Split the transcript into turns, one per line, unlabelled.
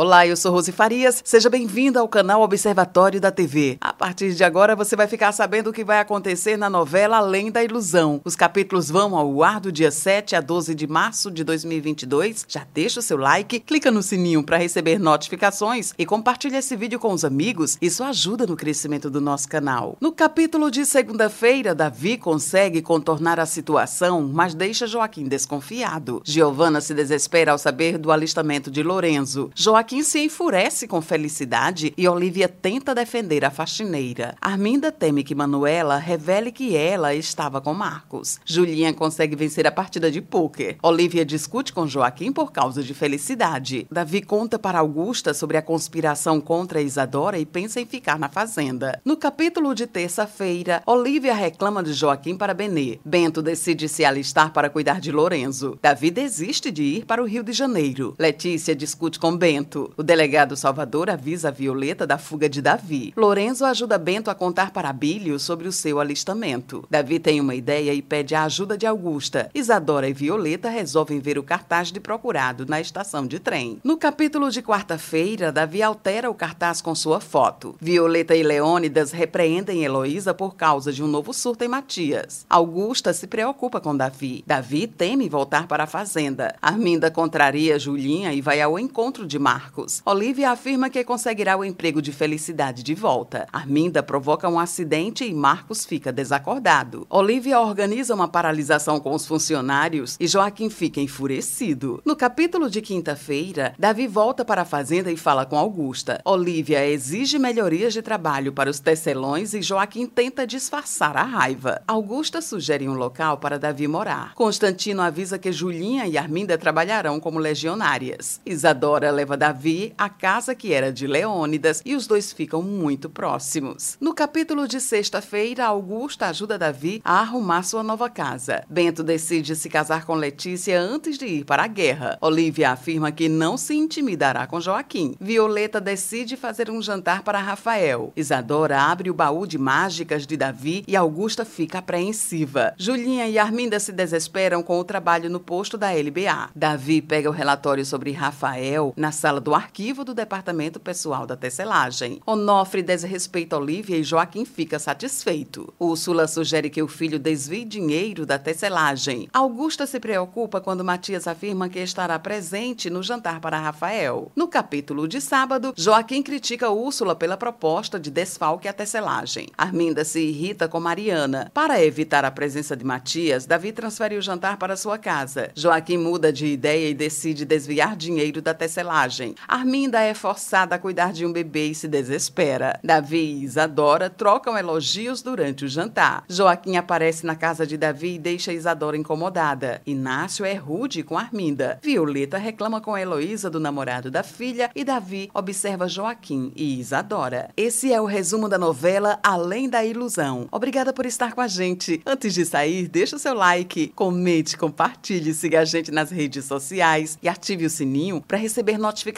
Olá, eu sou Rose Farias. Seja bem-vindo ao canal Observatório da TV. A partir de agora você vai ficar sabendo o que vai acontecer na novela Além da Ilusão. Os capítulos vão ao ar do dia 7 a 12 de março de 2022. Já deixa o seu like, clica no sininho para receber notificações e compartilha esse vídeo com os amigos. Isso ajuda no crescimento do nosso canal. No capítulo de segunda-feira, Davi consegue contornar a situação, mas deixa Joaquim desconfiado. Giovanna se desespera ao saber do alistamento de Lorenzo. Joaquim Joaquim se enfurece com felicidade e Olivia tenta defender a faxineira. Arminda teme que Manuela revele que ela estava com Marcos. Julinha consegue vencer a partida de pôquer. Olivia discute com Joaquim por causa de felicidade. Davi conta para Augusta sobre a conspiração contra Isadora e pensa em ficar na fazenda. No capítulo de terça-feira, Olivia reclama de Joaquim para Benê. Bento decide se alistar para cuidar de Lorenzo. Davi desiste de ir para o Rio de Janeiro. Letícia discute com Bento. O delegado Salvador avisa a Violeta da fuga de Davi. Lorenzo ajuda Bento a contar para Bílio sobre o seu alistamento. Davi tem uma ideia e pede a ajuda de Augusta. Isadora e Violeta resolvem ver o cartaz de procurado na estação de trem. No capítulo de quarta-feira, Davi altera o cartaz com sua foto. Violeta e Leônidas repreendem Heloísa por causa de um novo surto em Matias. Augusta se preocupa com Davi. Davi teme voltar para a fazenda. Arminda contraria Julinha e vai ao encontro de Marcos. Marcos. Olivia afirma que conseguirá o emprego de felicidade de volta. Arminda provoca um acidente e Marcos fica desacordado. Olivia organiza uma paralisação com os funcionários e Joaquim fica enfurecido. No capítulo de quinta-feira, Davi volta para a fazenda e fala com Augusta. Olivia exige melhorias de trabalho para os tecelões e Joaquim tenta disfarçar a raiva. Augusta sugere um local para Davi morar. Constantino avisa que Julinha e Arminda trabalharão como legionárias. Isadora leva Davi Davi a casa que era de Leônidas e os dois ficam muito próximos. No capítulo de sexta-feira, Augusta ajuda Davi a arrumar sua nova casa. Bento decide se casar com Letícia antes de ir para a guerra. Olivia afirma que não se intimidará com Joaquim. Violeta decide fazer um jantar para Rafael. Isadora abre o baú de mágicas de Davi e Augusta fica apreensiva. Julinha e Arminda se desesperam com o trabalho no posto da LBA. Davi pega o relatório sobre Rafael na sala do arquivo do Departamento Pessoal da Tecelagem. Onofre desrespeita Olivia e Joaquim fica satisfeito. Úrsula sugere que o filho desvie dinheiro da tecelagem. Augusta se preocupa quando Matias afirma que estará presente no jantar para Rafael. No capítulo de sábado, Joaquim critica Úrsula pela proposta de desfalque à tecelagem. Arminda se irrita com Mariana. Para evitar a presença de Matias, Davi transfere o jantar para sua casa. Joaquim muda de ideia e decide desviar dinheiro da tecelagem. Arminda é forçada a cuidar de um bebê e se desespera. Davi e Isadora trocam elogios durante o jantar. Joaquim aparece na casa de Davi e deixa Isadora incomodada. Inácio é rude com Arminda. Violeta reclama com Heloísa do namorado da filha e Davi observa Joaquim e Isadora. Esse é o resumo da novela Além da Ilusão. Obrigada por estar com a gente. Antes de sair, deixa o seu like, comente, compartilhe, siga a gente nas redes sociais e ative o sininho para receber notificações